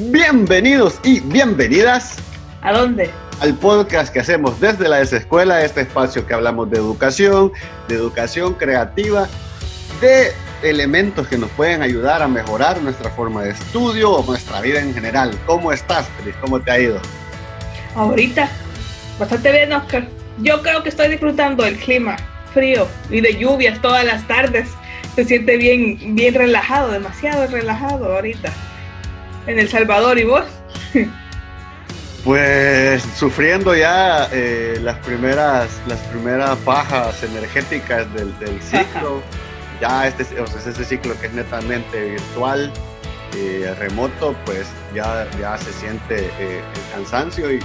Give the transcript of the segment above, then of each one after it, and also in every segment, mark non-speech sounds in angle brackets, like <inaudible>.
Bienvenidos y bienvenidas. ¿A dónde? Al podcast que hacemos desde la desescuela, este espacio que hablamos de educación, de educación creativa, de elementos que nos pueden ayudar a mejorar nuestra forma de estudio o nuestra vida en general. ¿Cómo estás, Cris? ¿Cómo te ha ido? Ahorita, bastante bien, Oscar. Yo creo que estoy disfrutando el clima frío y de lluvias todas las tardes. Se siente bien, bien relajado, demasiado relajado ahorita. En El Salvador, ¿y vos? Pues sufriendo ya eh, las primeras las primeras bajas energéticas del, ciclo, ya este o sea, ese ciclo que es netamente virtual, eh, remoto, pues ya, ya se siente eh, el cansancio y,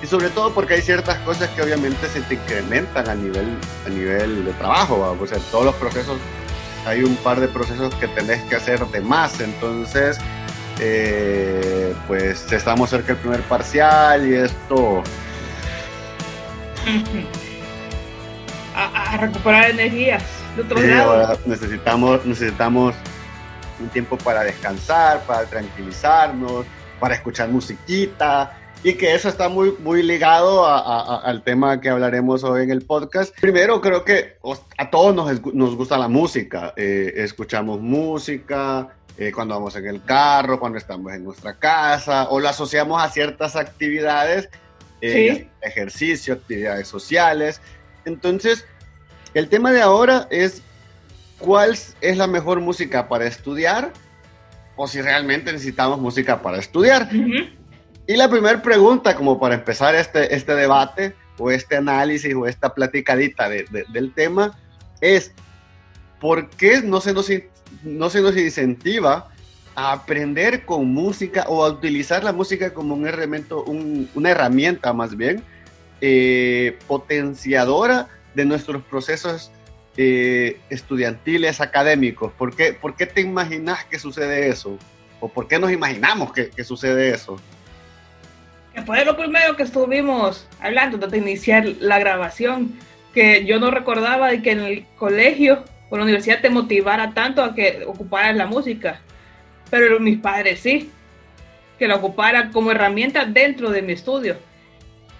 y, sobre todo porque hay ciertas cosas que obviamente se te incrementan a nivel, a nivel de trabajo, o sea, todos los procesos, hay un par de procesos que tenés que hacer de más, entonces eh, pues estamos cerca del primer parcial y esto... <laughs> A, recuperar energías de otro lado. necesitamos, necesitamos un tiempo para descansar, para tranquilizarnos, para escuchar musiquita y que eso está muy, muy ligado al tema que hablaremos hoy en el podcast. Primero, creo que a todos nos, nos gusta la música, eh, escuchamos música, eh, cuando vamos en el carro, cuando estamos en nuestra casa, o lo asociamos a ciertas actividades, eh, ejercicio, actividades sociales. Entonces, el tema de ahora es cuál es la mejor música para estudiar o si realmente necesitamos música para estudiar. Y la primera pregunta, como para empezar este, este debate o este análisis o esta platicadita del tema, es ¿por qué no se nos no se nos incentiva a aprender con música o a utilizar la música como un elemento, una herramienta más bien, eh, potenciadora de nuestros procesos eh, estudiantiles, académicos. ¿Por qué, ¿Por qué te imaginas que sucede eso? ¿O por qué nos imaginamos que, sucede eso? Que fue lo primero que estuvimos hablando antes de iniciar la grabación, que yo no recordaba de que en el colegio por la universidad te motivara tanto a que ocuparas la música. Pero mis padres sí, que la ocupara como herramienta dentro de mi estudio.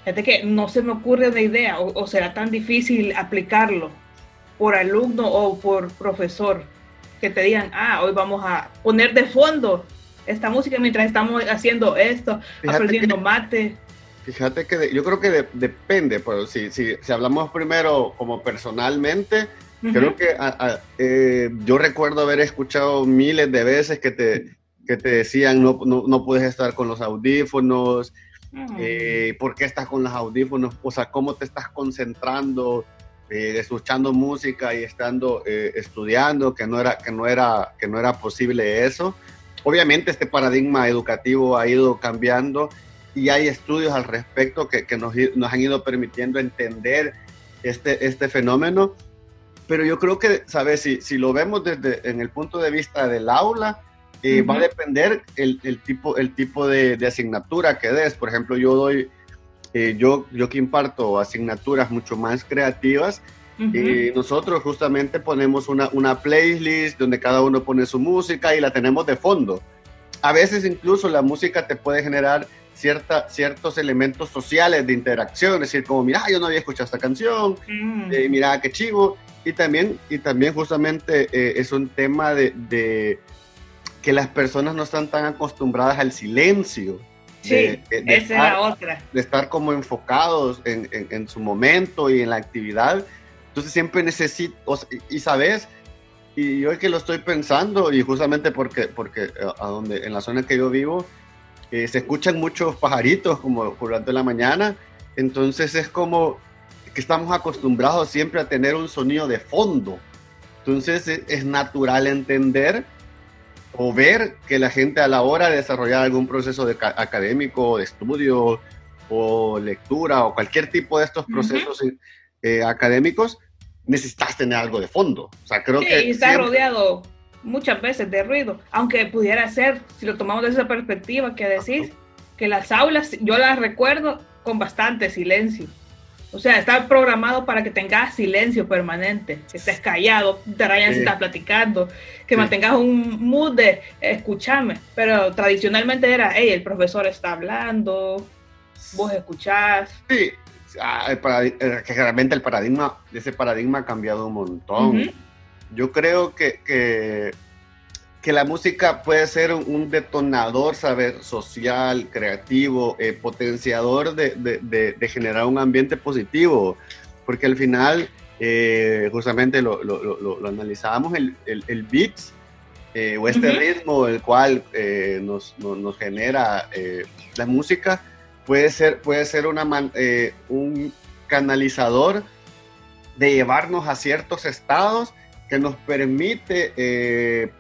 Fíjate que no se me ocurre una idea o, será tan difícil aplicarlo por alumno o por profesor que te digan, ah, hoy vamos a poner de fondo esta música mientras estamos haciendo esto, aprendiendo mate. Fíjate que yo creo que depende, pero si, si, si hablamos primero como personalmente, Creo que eh, yo recuerdo haber escuchado miles de veces que te, que te decían no, no, no puedes estar con los audífonos, eh, ¿por qué estás con los audífonos? O sea, ¿cómo te estás concentrando, eh, escuchando música y estando estudiando? Que no, era, que, no era, que no era posible eso. Obviamente este paradigma educativo ha ido cambiando y hay estudios al respecto que, que nos, nos, han ido permitiendo entender este, este fenómeno pero yo creo que, ¿sabes? Si, si lo vemos desde en el punto de vista del aula, eh, va a depender el, el, tipo, el tipo de, de, asignatura que des. Por ejemplo, yo doy, eh, yo, yo que imparto asignaturas mucho más creativas, y nosotros justamente ponemos una, una playlist donde cada uno pone su música y la tenemos de fondo. A veces incluso la música te puede generar cierta, ciertos elementos sociales de interacción, es decir, como, mira, yo no había escuchado esta canción, mm. eh, mira, qué chivo, y también, y también justamente eh, es un tema de, que las personas no están tan acostumbradas al silencio. Sí, esa es la otra. De estar como enfocados en, en, su momento y en la actividad. Entonces siempre necesito, y sabes, y yo es que lo estoy pensando, y justamente porque, porque eh, a donde, en la zona que yo vivo, eh, se escuchan muchos pajaritos como durante la mañana, entonces es como que estamos acostumbrados siempre a tener un sonido de fondo. Entonces es, natural entender o ver que la gente a la hora de desarrollar algún proceso de, académico, de estudio o lectura o cualquier tipo de estos procesos eh, académicos, necesitas tener algo de fondo. O sea, creo que... Y está rodeado muchas veces de ruido, aunque pudiera ser, si lo tomamos desde esa perspectiva, que decir que las aulas, yo las recuerdo con bastante silencio O sea, está programado para que tengas silencio permanente, que estés callado, te rayan si estás platicando, que mantengas un mood de escucharme. Pero tradicionalmente era, hey, el profesor está hablando, vos escuchás. Sí, ah, que realmente el paradigma, ese paradigma ha cambiado un montón. Yo creo que, que que la música puede ser un detonador, saber, social, creativo, eh, potenciador de, generar un ambiente positivo, porque al final, eh, justamente lo, analizábamos, el, el, beat eh, o este ritmo el cual nos, genera la música, puede ser, puede ser una un canalizador de llevarnos a ciertos estados que nos permite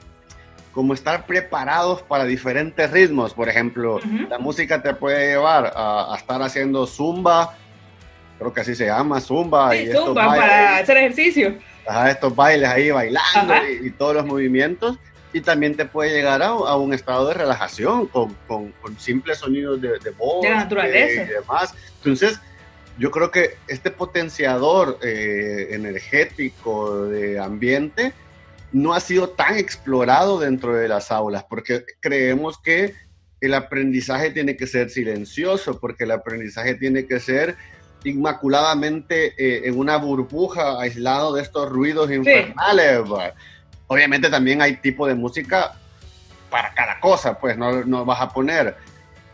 como estar preparados para diferentes ritmos. Por ejemplo, la música te puede llevar a, estar haciendo zumba, creo que así se llama, zumba. Sí, y zumba para hacer ejercicio. estos bailes ahí bailando y, todos los movimientos. Y también te puede llegar a, un estado de relajación con, con, simples sonidos de, voz. De naturaleza. y demás. Entonces, yo creo que este potenciador eh, energético de ambiente no ha sido tan explorado dentro de las aulas, porque creemos que el aprendizaje tiene que ser silencioso, porque el aprendizaje tiene que ser inmaculadamente eh, en una burbuja aislado de estos ruidos infernales. Obviamente también hay tipo de música para cada cosa, pues no, no vas a poner,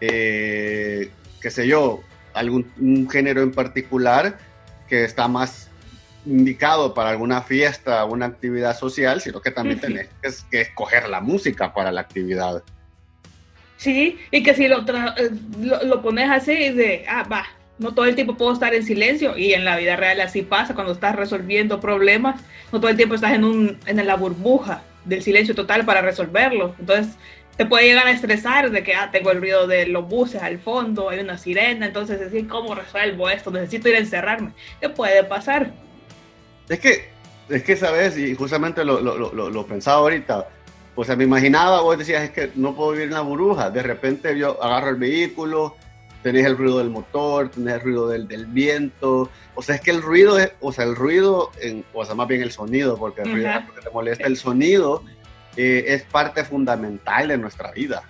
eh, qué sé yo, algún un género en particular que está más indicado para alguna fiesta, una actividad social, sino que también tenés que escoger la música para la actividad. Sí, y que si lo, eh, lo, pones así de, ah, va, no todo el tiempo puedo estar en silencio y en la vida real así pasa cuando estás resolviendo problemas, no todo el tiempo estás en, un, en la burbuja del silencio total para resolverlo. Entonces te puede llegar a estresar de que, ah, tengo el ruido de los buses al fondo, hay una sirena, entonces decir, ¿cómo resuelvo esto? Necesito ir a encerrarme. ¿Qué puede pasar? Es que, es que, ¿sabes? Y justamente lo, lo, lo, pensaba ahorita. O sea, me imaginaba, vos decías, es que no puedo vivir en la burbuja. De repente yo agarro el vehículo, tenés el ruido del motor, tenés el ruido del, del viento. O sea, es que el ruido, es, o sea, el ruido, en, o sea, más bien el sonido, porque, el ruido, porque te molesta el sonido, eh, es parte fundamental de nuestra vida.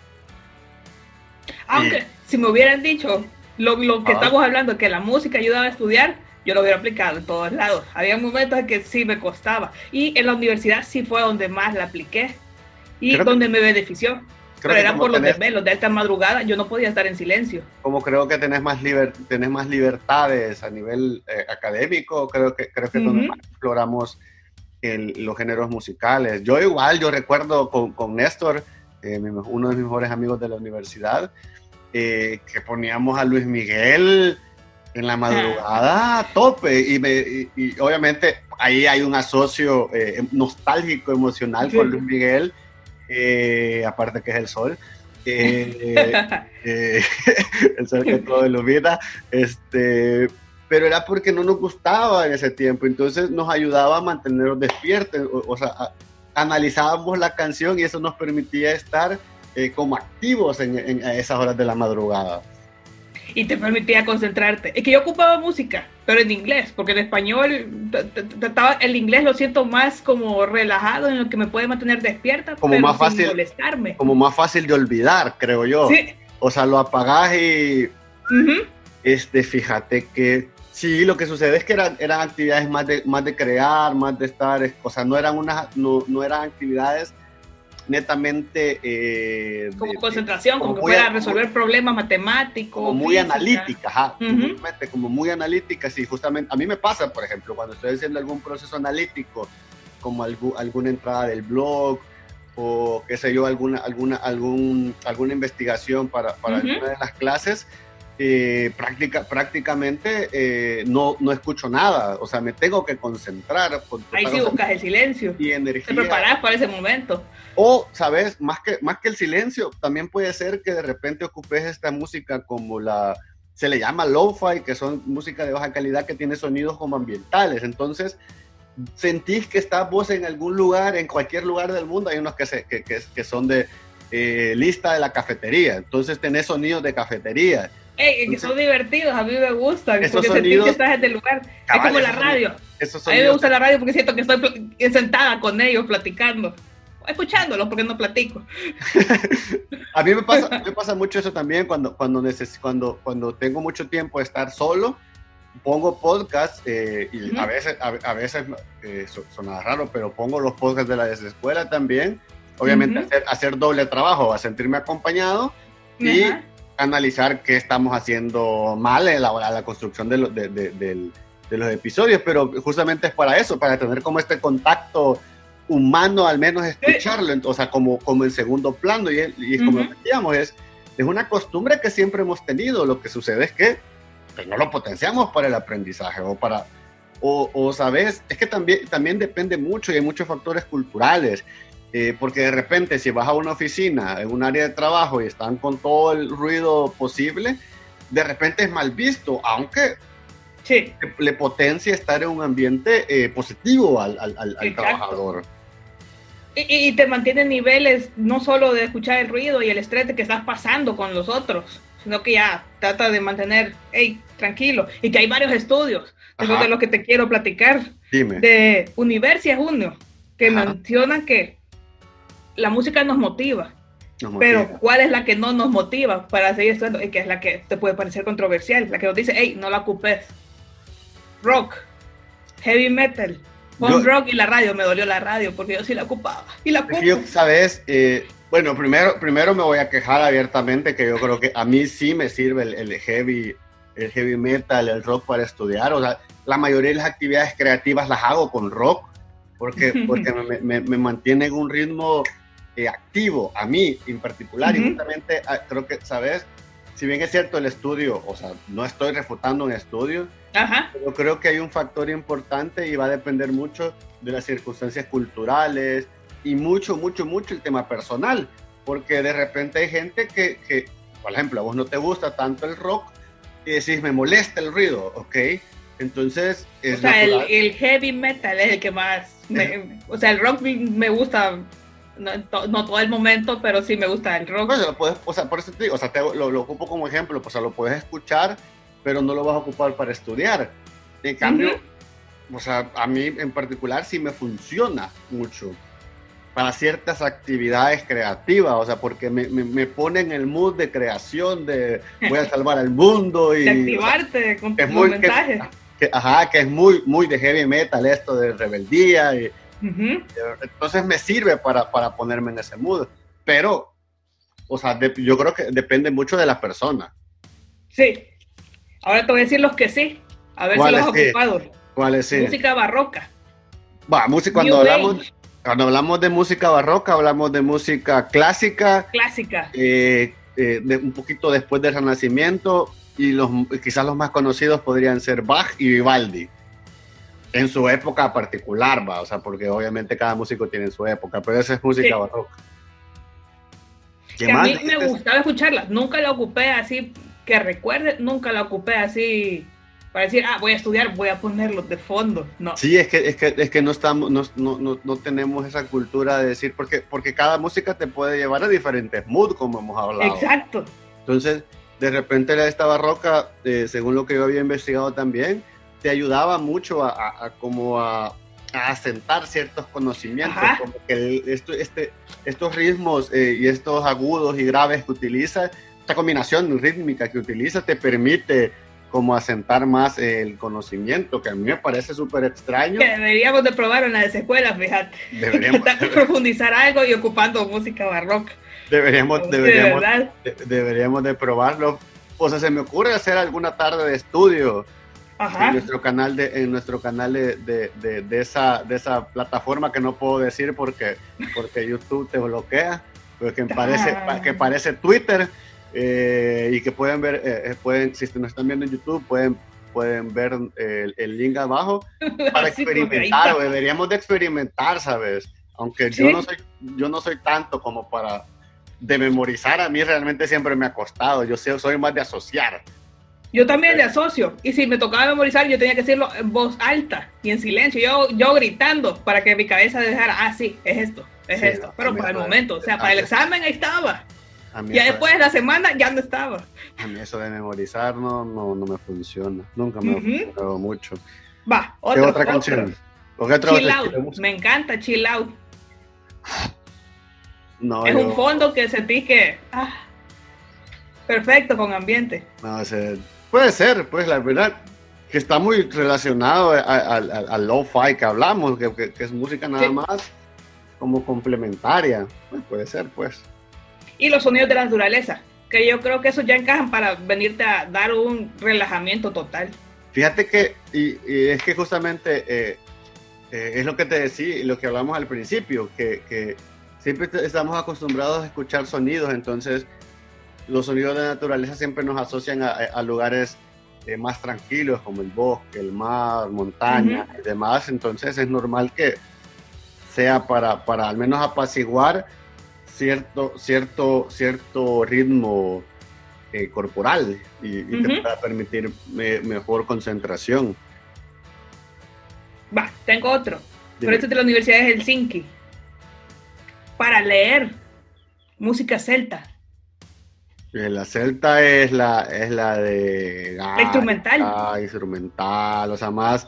Aunque, si me hubieran dicho lo, lo que estamos hablando, que la música ayudaba a estudiar, yo lo hubiera aplicado en todos lados. Había momentos en que sí me costaba. Y en la universidad sí fue donde más la apliqué y donde me benefició. Pero era por los desvelos de alta madrugada, yo no podía estar en silencio. Como creo que tenés más, liber, tenés más libertades a nivel eh, académico, creo que, creo que donde más exploramos los géneros musicales. Yo igual, yo recuerdo con, con Néstor, eh, uno de mis mejores amigos de la universidad, eh, que poníamos a Luis Miguel en la madrugada a tope y, me, y, obviamente ahí hay un asocio eh, nostálgico emocional con Luis Miguel eh, aparte que es el sol eh, <laughs> el sol que todo ilumina este pero era porque no nos gustaba en ese tiempo entonces nos ayudaba a mantenernos despiertos o, sea analizábamos la canción y eso nos permitía estar como activos en, en esas horas de la madrugada y te permitía concentrarte. Es que yo ocupaba música, pero en inglés, porque en español el inglés lo siento más como relajado, en lo que me puede mantener despierta, como más fácil, molestarme. Como más fácil de olvidar, creo yo. Sí. O sea, lo apagás y este, fíjate que sí, lo que sucede es que eran, eran actividades más de, más de crear, más de estar, o sea, no eran unas, no, no eran actividades netamente... Eh, como concentración, como, que pueda resolver problemas matemáticos. Como muy analítica, ajá, como muy analítica, sí, justamente, a mí me pasa, por ejemplo, cuando estoy haciendo algún proceso analítico, como alguna entrada del blog, o qué sé yo, alguna, alguna, algún, alguna investigación para, para alguna de las clases, eh, práctica, prácticamente eh, no, no escucho nada, o sea, me tengo que concentrar. Ahí sí buscas el silencio. Y energía. Te preparas para ese momento. O, ¿sabes? Más que, más que el silencio, también puede ser que de repente ocupes esta música como la, se le llama lo-fi, que son música de baja calidad que tiene sonidos como ambientales. Entonces, sentís que estás vos en algún lugar, en cualquier lugar del mundo, hay unos que, se, que, que, son de eh, lista de la cafetería, entonces tenés sonidos de cafetería que son divertidos, a mí me gustan, porque sonidos, que estás en el lugar. es como la radio. a mí me gusta la radio porque siento que estoy sentada con ellos platicando escuchándolos porque no platico. <laughs> a mí me pasa, <laughs> me pasa mucho eso también cuando, cuando, cuando, cuando tengo mucho tiempo de estar solo, pongo podcast eh, y a veces, a, veces eh, suena raro, pero pongo los podcasts de la escuela también. Obviamente hacer, hacer, doble trabajo, a sentirme acompañado y analizar qué estamos haciendo mal en la, la construcción de, de, de, los episodios, pero justamente es para eso, para tener como este contacto humano al menos escucharlo, o sea, como, como en segundo plano, y, y como decíamos, es, es una costumbre que siempre hemos tenido, lo que sucede es que pues, no lo potenciamos para el aprendizaje o para, o, o, sabes, es que también, también depende mucho y hay muchos factores culturales, eh, porque de repente si vas a una oficina, en un área de trabajo y están con todo el ruido posible, de repente es mal visto, aunque sí. le, potencia estar en un ambiente eh, positivo al, al, al trabajador. Y, te mantiene niveles no solo de escuchar el ruido y el estrés que estás pasando con los otros, sino que ya trata de mantener, hey, tranquilo. Y que hay varios estudios, eso de lo que te quiero platicar, Dime. de Universia Junio, que mencionan que la música nos motiva, Pero ¿cuál es la que no nos motiva para seguir estudiando? Y que es la que te puede parecer controversial, la que nos dice, hey, no la ocupes. Rock, heavy metal, Punk rock y la radio, me dolió la radio porque yo sí la ocupaba. Y la yo, sabes, eh, bueno, primero, primero me voy a quejar abiertamente que yo creo que a mí sí me sirve el, heavy, el heavy metal, el rock para estudiar. O sea, la mayoría de las actividades creativas las hago con rock porque, porque <laughs> me, me, mantiene en un ritmo eh, activo, a mí en particular. Y justamente ah, creo que, ¿sabes? Si bien es cierto el estudio, o sea, no estoy refutando un estudio, Ajá. Pero creo que hay un factor importante y va a depender mucho de las circunstancias culturales y mucho, mucho, mucho el tema personal. Porque de repente hay gente que, que por ejemplo, a vos no te gusta tanto el rock y decís, me molesta el ruido, ¿ok? Entonces, es o sea, el, heavy metal es el que más, o sea, el rock me gusta, no, todo el momento, pero sí me gusta el rock. lo puedes, o sea, por eso te digo, o sea, te, lo, lo, ocupo como ejemplo, pues, o sea, lo puedes escuchar pero no lo vas a ocupar para estudiar. En cambio, o sea, a mí en particular sí me funciona mucho para ciertas actividades creativas, o sea, porque me, me, pone en el mood de creación, de voy a salvar al mundo y... <laughs> De activarte con es muy, mensajes. ajá, que es muy, muy de heavy metal esto de rebeldía. Y, Entonces me sirve para, para, ponerme en ese mood, pero, o sea, yo creo que depende mucho de la persona. Sí, Ahora te voy a decir los que sí. A ver si los has ocupado. ¿Cuáles sí? Música barroca. Va, música, cuando hablamos, cuando hablamos de música barroca, hablamos de música clásica. Clásica. Eh, eh, de, un poquito después del Renacimiento. Y los, quizás los más conocidos podrían ser Bach y Vivaldi. En su época particular, va, o sea, porque obviamente cada músico tiene su época, pero esa es música barroca. Que a mí me gustaba escucharla, nunca la ocupé así que recuerde, nunca la ocupé así para decir, ah, voy a estudiar, voy a ponerlo de fondo. No. Sí, es que, es que, es que no, estamos, no, no, no, tenemos esa cultura de decir, porque, porque cada música te puede llevar a diferentes moods, como hemos hablado. Exacto. Entonces, de repente esta barroca, eh, según lo que yo había investigado también, te ayudaba mucho a, como a, asentar ciertos conocimientos, como que esto, este, estos ritmos eh, y estos agudos y graves que utiliza combinación rítmica que utiliza te permite como asentar más el conocimiento, que a mí me parece súper extraño. Que deberíamos de probar en las escuelas, fíjate. <laughs> Deberíamos de profundizar algo y ocupando música barroca. Deberíamos, deberíamos, de, deberíamos de probarlo. O sea, se me ocurre hacer alguna tarde de estudio en nuestro canal de, en nuestro canal de, de, de, esa, de esa plataforma que no puedo decir porque, porque YouTube te bloquea, porque parece, que parece Twitter eh, y que pueden ver, eh, eh, pueden, si nos están viendo en YouTube, pueden, pueden ver el, el link abajo <laughs> para experimentar, o deberíamos de experimentar, ¿sabes? Aunque yo, no soy, yo no soy tanto como para de memorizar, a mí realmente siempre me ha costado, yo soy más de asociar. Yo también le asocio. Y si me tocaba memorizar, yo tenía que decirlo en voz alta y en silencio. Yo, yo gritando para que mi cabeza dejara, ah, sí, es esto, es esto. Pero para el momento, o sea, para el examen ahí estaba. Ya después de la semana ya no estaba. A mí eso de memorizar no, no, no me funciona. Nunca me ha funcionado mucho. Va, otra, otra canción. chill out. Me encanta Chill Out. No, es un fondo que sentí que. Ah, perfecto con ambiente. No, ese, puede ser, pues la verdad que está muy relacionado al lo-fi que hablamos, que, es música nada más como complementaria. Pues puede ser, pues. Y los sonidos de la naturaleza, que yo creo que eso ya encajan para venirte a dar un relajamiento total. Fíjate que, y, es que justamente eh, eh, es lo que te decía y lo que hablamos al principio, que, siempre estamos acostumbrados a escuchar sonidos, entonces los sonidos de la naturaleza siempre nos asocian a, lugares eh, más tranquilos como el bosque, el mar, montaña y demás, entonces es normal que sea para, para al menos apaciguar cierto, cierto, cierto ritmo eh, corporal y, te pueda permitir mejor concentración. Va, tengo otro. Por eso de la Universidad de Helsinki. Para leer música celta. Eh, la celta es la, es la de... instrumental. Instrumental, o sea, más...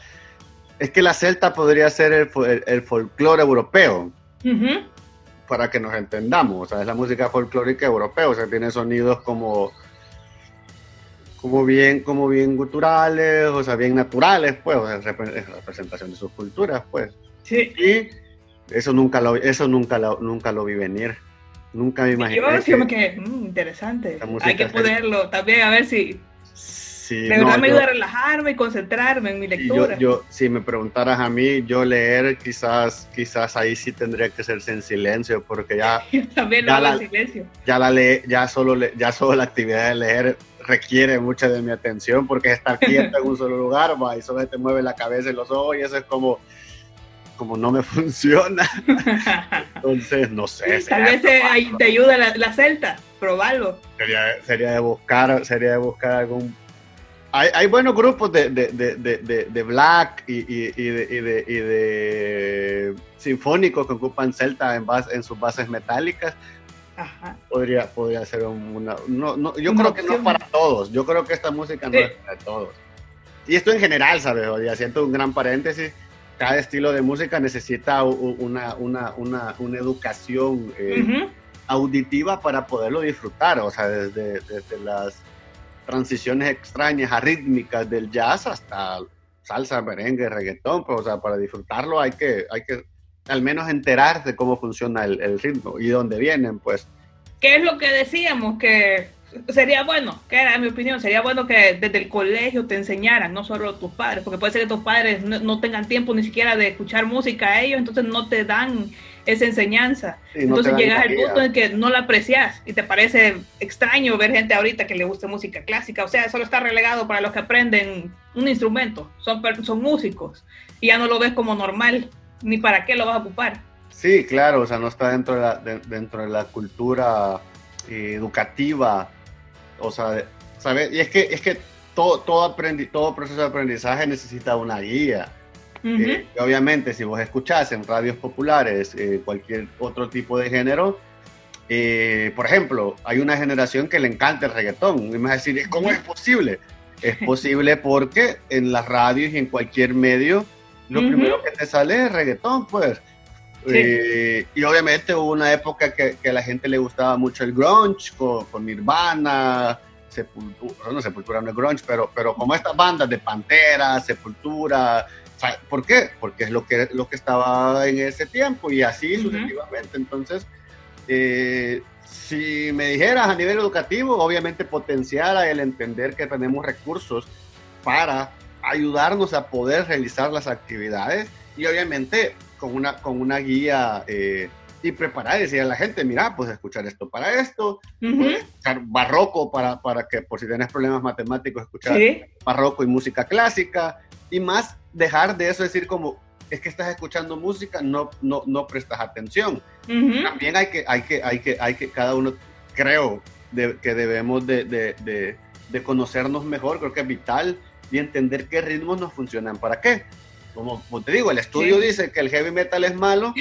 Es que la celta podría ser el, el, folclore europeo. Para que nos entendamos, o sea, es la música folclórica europea, o sea, tiene sonidos como como bien, como bien guturales, o sea, bien naturales, pues, es representación de sus culturas, pues. Sí. Y eso nunca lo, eso nunca lo, nunca lo vi venir. Nunca me imaginé. Yo sí me quedé, interesante. Hay que poderlo también, a ver si. Sí, de verdad me ayuda a relajarme y concentrarme en mi lectura. Yo, si me preguntaras a mí, yo leer, quizás, quizás ahí sí tendría que ser en silencio, porque ya. <laughs> Yo también lo hago en silencio. Ya la le, ya solo, ya solo la actividad de leer requiere mucha de mi atención porque es estar quieto en un solo lugar, va, y solo te mueve la cabeza y los ojos y eso es como, como no me <laughs> funciona. Entonces, no sé. Tal vez te, te ayuda la, la, celta, probarlo. Sería, sería, de buscar, sería de buscar algún... Hay, hay buenos grupos de, de, de, de black y, y, y, de, y, de, sinfónicos que ocupan celta en, base, en sus bases metálicas, Podría, podría ser una... No, no, yo creo que no para todos. Yo creo que esta música no es para todos. Y esto en general, ¿sabes? O siento un gran paréntesis. Cada estilo de música necesita una, una, una, una educación eh, auditiva para poderlo disfrutar. O sea, desde, desde las transiciones extrañas, arrítmicas del jazz hasta salsa, merengue, reggaetón. Pues, o sea, para disfrutarlo hay que, hay que al menos enterarse cómo funciona el, ritmo y dónde vienen, pues. ¿Qué es lo que decíamos? Que sería bueno, que era mi opinión, sería bueno que desde el colegio te enseñaran, no solo tus padres, porque puede ser que tus padres no, tengan tiempo ni siquiera de escuchar música a ellos, entonces no te dan esa enseñanza. entonces llegas al punto en que no la aprecias y te parece extraño ver gente ahorita que le guste música clásica, o sea, solo está relegado para los que aprenden un instrumento, son, son músicos y ya no lo ves como normal ni para qué lo vas a ocupar. Sí, claro, o sea, no está dentro de la, dentro de la cultura eh, educativa, o sea, ¿sabes? Y es que, es que todo, todo, aprendi todo proceso de aprendizaje necesita una guía. Eh, obviamente, si vos escuchás en radios populares eh, cualquier otro tipo de género, por ejemplo, hay una generación que le encanta el reggaetón. Y me vas a decir, ¿cómo es posible? <laughs> Es posible porque en las radios y en cualquier medio lo primero que te sale es reggaetón, pues. Eh, y obviamente hubo una época que, que, a la gente le gustaba mucho el grunge, con, con Nirvana, Sepultura, no Sepultura no es grunge, pero, pero como estas bandas de Pantera, Sepultura, ¿por qué? Porque es lo que, lo que estaba en ese tiempo y así sucesivamente. Entonces, eh, si me dijeras a nivel educativo, obviamente potenciara el entender que tenemos recursos para ayudarnos a poder realizar las actividades y obviamente con una, con una guía eh, y preparar y decir a la gente, mira, pues escuchar esto para esto, escuchar barroco para, para que por si tienes problemas matemáticos, escuchar barroco y música clásica y más dejar de eso decir como, es que estás escuchando música, no, no, no prestas atención. También hay que, hay que, hay que, hay que, cada uno, creo que debemos de, de, de conocernos mejor, creo que es vital y entender qué ritmos nos funcionan para qué. Como, te digo, el estudio dice que el heavy metal es malo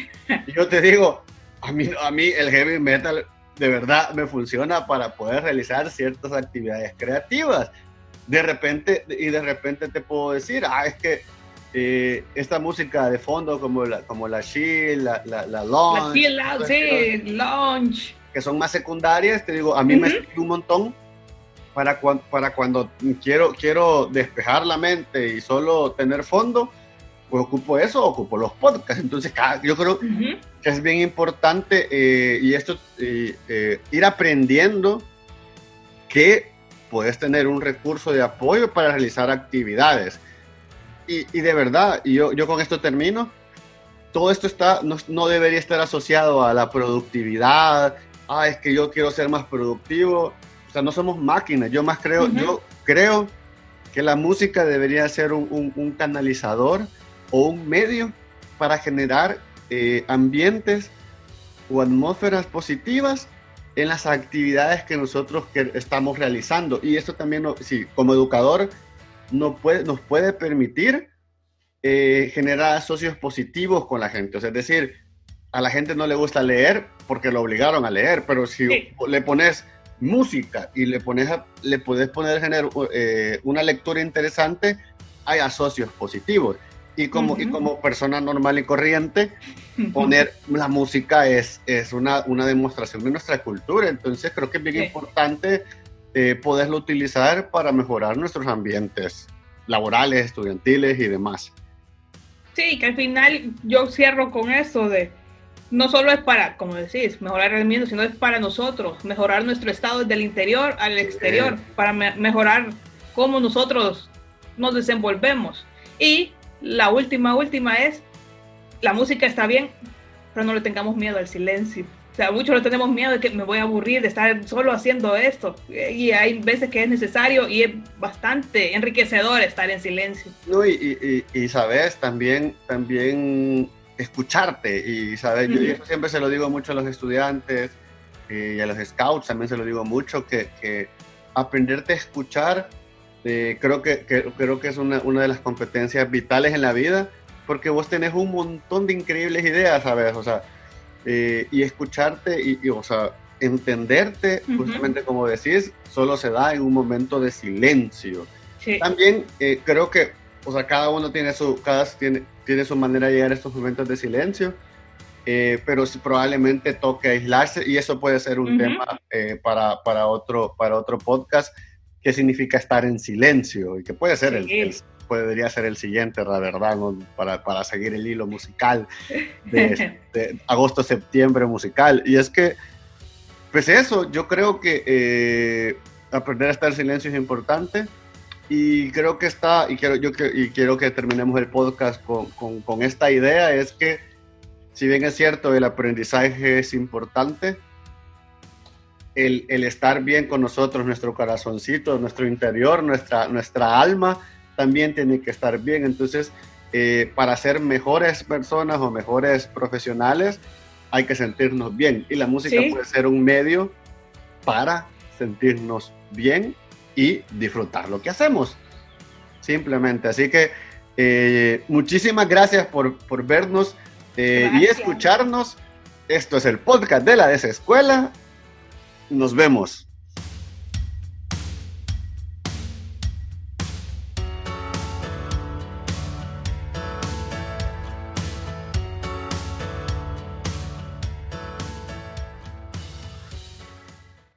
y yo te digo, a mí, a mí el heavy metal de verdad me funciona para poder realizar ciertas actividades creativas. De repente, y de repente te puedo decir, ah, es que eh, esta música de fondo como la, como la chill, la, la, la launch, la sí, launch, que son más secundarias, te digo, a mí me sirve un montón para, para cuando quiero, quiero despejar la mente y solo tener fondo, pues ocupo eso, ocupo los podcasts. Entonces, yo creo que es bien importante eh, y esto, eh, ir aprendiendo que puedes tener un recurso de apoyo para realizar actividades. Y, y de verdad, y yo, yo con esto termino, todo esto está, no, no, debería estar asociado a la productividad, ah, es que yo quiero ser más productivo, o sea, no somos máquinas, yo más creo, yo creo que la música debería ser un, un, un canalizador o un medio para generar eh, ambientes o atmósferas positivas en las actividades que nosotros que estamos realizando. Y esto también, sí, como educador, no puede, nos puede permitir eh, generar asocios positivos con la gente. O sea, es decir, a la gente no le gusta leer porque lo obligaron a leer, pero si le pones música y le, pones le puedes poner generar, eh, una lectura interesante, hay asocios positivos. Y como, y como persona normal y corriente, poner <laughs> la música es, es una, una demostración de nuestra cultura. Entonces creo que es bien importante eh, poderlo utilizar para mejorar nuestros ambientes laborales, estudiantiles y demás. Sí, que al final yo cierro con eso de no solo es para, como decís, mejorar el mundo, sino es para nosotros, mejorar nuestro estado desde el interior al exterior, para mejorar cómo nosotros nos desenvolvemos. Y la última, última es, la música está bien, pero no le tengamos miedo al silencio. O sea, muchos le tenemos miedo de que me voy a aburrir de estar solo haciendo esto. Y hay veces que es necesario y es bastante enriquecedor estar en silencio. No, y, y, sabes, también, también escucharte. Y sabes, yo eso siempre se lo digo mucho a los estudiantes y a los scouts, también se lo digo mucho, que, que aprenderte a escuchar eh, creo, que, creo que es una, una, de las competencias vitales en la vida, porque vos tenés un montón de increíbles ideas, ¿sabes? O sea, eh, y escucharte y, o sea, entenderte, justamente como decís, solo se da en un momento de silencio. También eh, creo que, o sea, cada uno tiene su, cada tiene, tiene su manera de llegar a estos momentos de silencio. pero probablemente toque aislarse y eso puede ser un tema para, para, otro, para otro podcast qué significa estar en silencio y que puede ser el, podría ser el siguiente, la verdad, para, para, seguir el hilo musical de, <laughs> agosto-septiembre musical. Y es que, pues eso, yo creo que eh, aprender a estar en silencio es importante. Y creo que está, y quiero, yo, y quiero que terminemos el podcast con, con, con esta idea, es que si bien es cierto, el aprendizaje es importante, el, estar bien con nosotros, nuestro corazoncito, nuestro interior, nuestra, nuestra alma, también tiene que estar bien. Entonces, eh, para ser mejores personas o mejores profesionales, hay que sentirnos bien. Y la música puede ser un medio para sentirnos bien y disfrutar lo que hacemos. Simplemente. Así que eh, muchísimas gracias por, vernos eh, y escucharnos. Esto es el podcast de la Desescuela nos vemos.